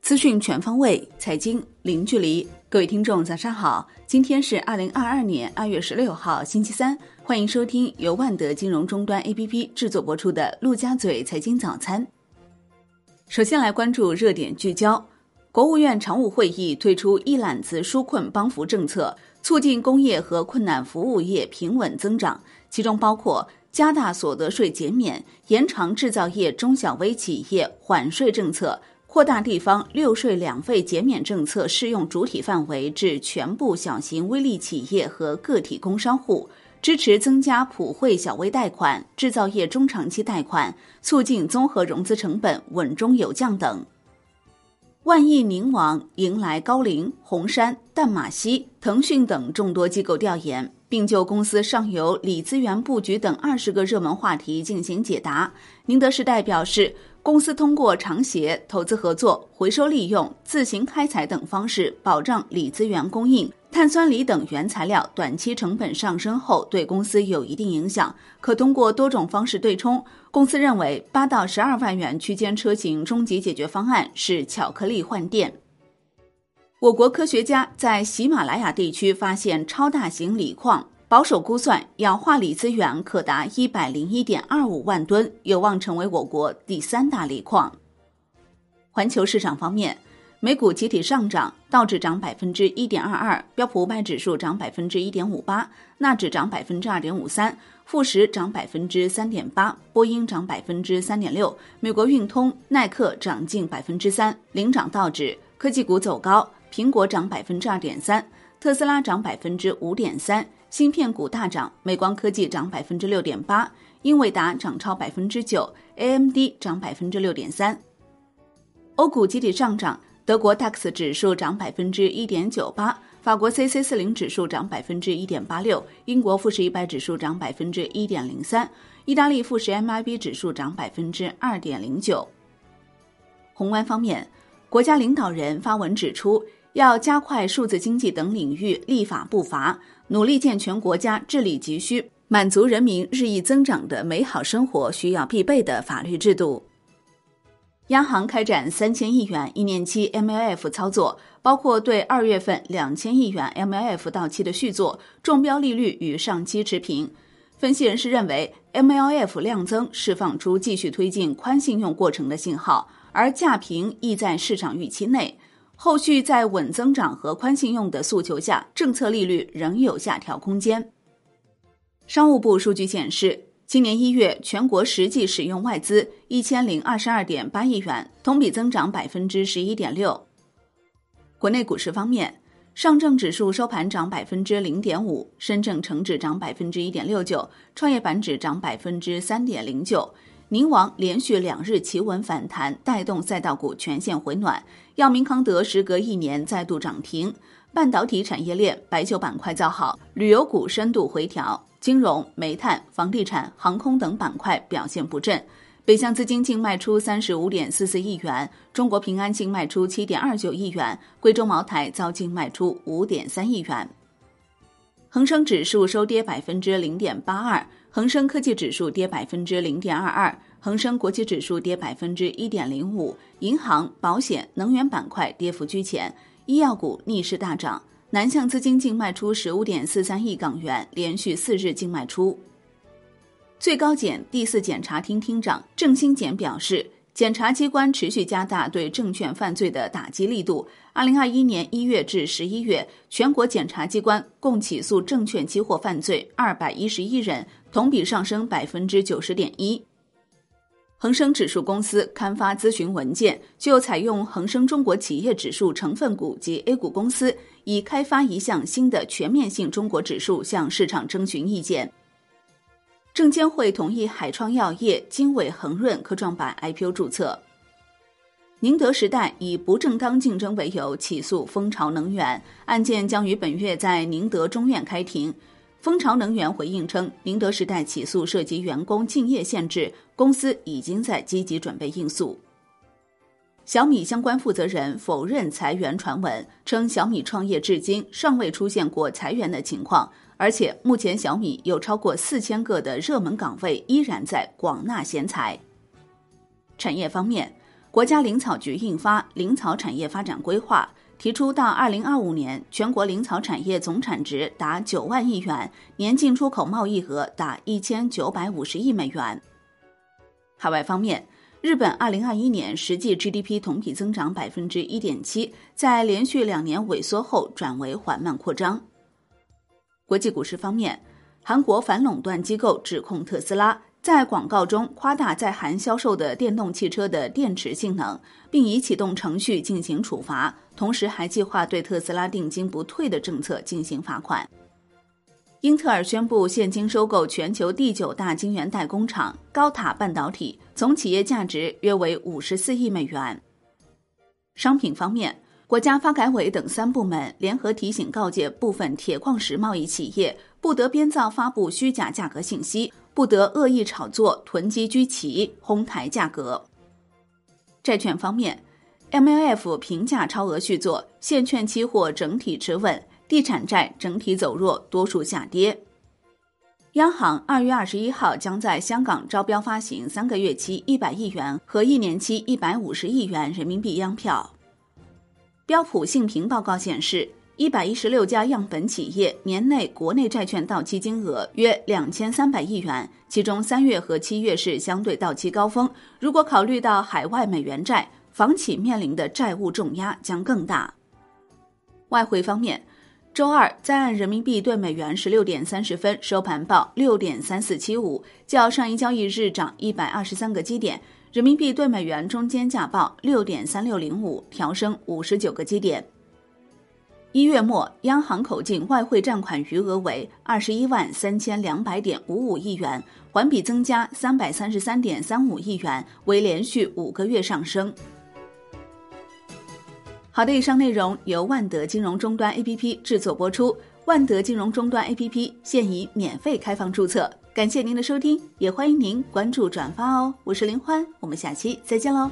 资讯全方位，财经零距离。各位听众，早上好！今天是二零二二年二月十六号，星期三。欢迎收听由万德金融终端 APP 制作播出的《陆家嘴财经早餐》。首先来关注热点聚焦：国务院常务会议推出一揽子纾困帮扶政策，促进工业和困难服务业平稳增长，其中包括加大所得税减免、延长制造业中小微企业缓税政策。扩大地方六税两费减免政策适用主体范围至全部小型微利企业和个体工商户，支持增加普惠小微贷款、制造业中长期贷款，促进综合融资成本稳中有降等。万亿宁王迎来高瓴、红杉、淡马锡、腾讯等众多机构调研，并就公司上游锂资源布局等二十个热门话题进行解答。宁德时代表示。公司通过长协、投资合作、回收利用、自行开采等方式保障锂资源供应。碳酸锂等原材料短期成本上升后，对公司有一定影响，可通过多种方式对冲。公司认为，八到十二万元区间车型终极解决方案是巧克力换电。我国科学家在喜马拉雅地区发现超大型锂矿。保守估算，氧化锂资源可达一百零一点二五万吨，有望成为我国第三大锂矿。环球市场方面，美股集体上涨，道指涨百分之一点二二，标普五百指数涨百分之一点五八，纳指涨百分之二点五三，富时涨百分之三点八，波音涨百分之三点六，美国运通、耐克涨近百分之三，领涨道指。科技股走高，苹果涨百分之二点三，特斯拉涨百分之五点三。芯片股大涨，美光科技涨百分之六点八，英伟达涨超百分之九，AMD 涨百分之六点三。欧股集体上涨，德国 DAX 指数涨百分之一点九八，法国 c c 四零指数涨百分之一点八六，英国富时一百指数涨百分之一点零三，意大利富时 MIB 指数涨百分之二点零九。宏观方面，国家领导人发文指出，要加快数字经济等领域立法步伐。努力健全国家治理急需，满足人民日益增长的美好生活需要必备的法律制度。央行开展三千亿元一年期 MLF 操作，包括对二月份两千亿元 MLF 到期的续作，中标利率与上期持平。分析人士认为，MLF 量增释放出继续推进宽信用过程的信号，而价平亦在市场预期内。后续在稳增长和宽信用的诉求下，政策利率仍有下调空间。商务部数据显示，今年一月全国实际使用外资一千零二十二点八亿元，同比增长百分之十一点六。国内股市方面，上证指数收盘涨百分之零点五，深证成指涨百分之一点六九，创业板指涨百分之三点零九。宁王连续两日企稳反弹，带动赛道股全线回暖。药明康德时隔一年再度涨停。半导体产业链、白酒板块较好，旅游股深度回调。金融、煤炭、房地产、航空等板块表现不振。北向资金净卖出三十五点四四亿元，中国平安净卖出七点二九亿元，贵州茅台遭净卖出五点三亿元。恒生指数收跌百分之零点八二。恒生科技指数跌百分之零点二二，恒生国企指数跌百分之一点零五，银行、保险、能源板块跌幅居前，医药股逆势大涨。南向资金净卖出十五点四三亿港元，连续四日净卖出。最高检第四检察厅厅长郑新俭表示，检察机关持续加大对证券犯罪的打击力度。二零二一年一月至十一月，全国检察机关共起诉证券期货犯罪二百一十一人。同比上升百分之九十点一。恒生指数公司刊发咨询文件，就采用恒生中国企业指数成分股及 A 股公司，已开发一项新的全面性中国指数，向市场征询意见。证监会同意海创药业、经纬恒润科创板 IPO 注册。宁德时代以不正当竞争为由起诉蜂巢能源，案件将于本月在宁德中院开庭。蜂巢能源回应称，宁德时代起诉涉及员工竞业限制，公司已经在积极准备应诉。小米相关负责人否认裁员传闻，称小米创业至今尚未出现过裁员的情况，而且目前小米有超过四千个的热门岗位依然在广纳贤才。产业方面，国家林草局印发《林草产业发展规划》，提出到二零二五年，全国林草产业总产值达九万亿元，年进出口贸易额达一千九百五十亿美元。海外方面，日本二零二一年实际 GDP 同比增长百分之一点七，在连续两年萎缩后转为缓慢扩张。国际股市方面，韩国反垄断机构指控特斯拉。在广告中夸大在韩销售的电动汽车的电池性能，并已启动程序进行处罚，同时还计划对特斯拉定金不退的政策进行罚款。英特尔宣布现金收购全球第九大晶圆代工厂高塔半导体，总企业价值约为五十四亿美元。商品方面，国家发改委等三部门联合提醒告诫部分铁矿石贸易企业，不得编造发布虚假价格信息。不得恶意炒作、囤积居奇、哄抬价格。债券方面，MLF 评价超额续作，现券期货整体持稳，地产债整体走弱，多数下跌。央行二月二十一号将在香港招标发行三个月期一百亿元和一年期一百五十亿元人民币央票。标普信评报告显示。一百一十六家样本企业年内国内债券到期金额约两千三百亿元，其中三月和七月是相对到期高峰。如果考虑到海外美元债，房企面临的债务重压将更大。外汇方面，周二在岸人民币对美元十六点三十分收盘报六点三四七五，较上一交易日涨一百二十三个基点。人民币对美元中间价报六点三六零五，调升五十九个基点。一月末，央行口径外汇占款余额为二十一万三千两百点五五亿元，环比增加三百三十三点三五亿元，为连续五个月上升。好的，以上内容由万德金融终端 APP 制作播出。万德金融终端 APP 现已免费开放注册，感谢您的收听，也欢迎您关注转发哦。我是林欢，我们下期再见喽。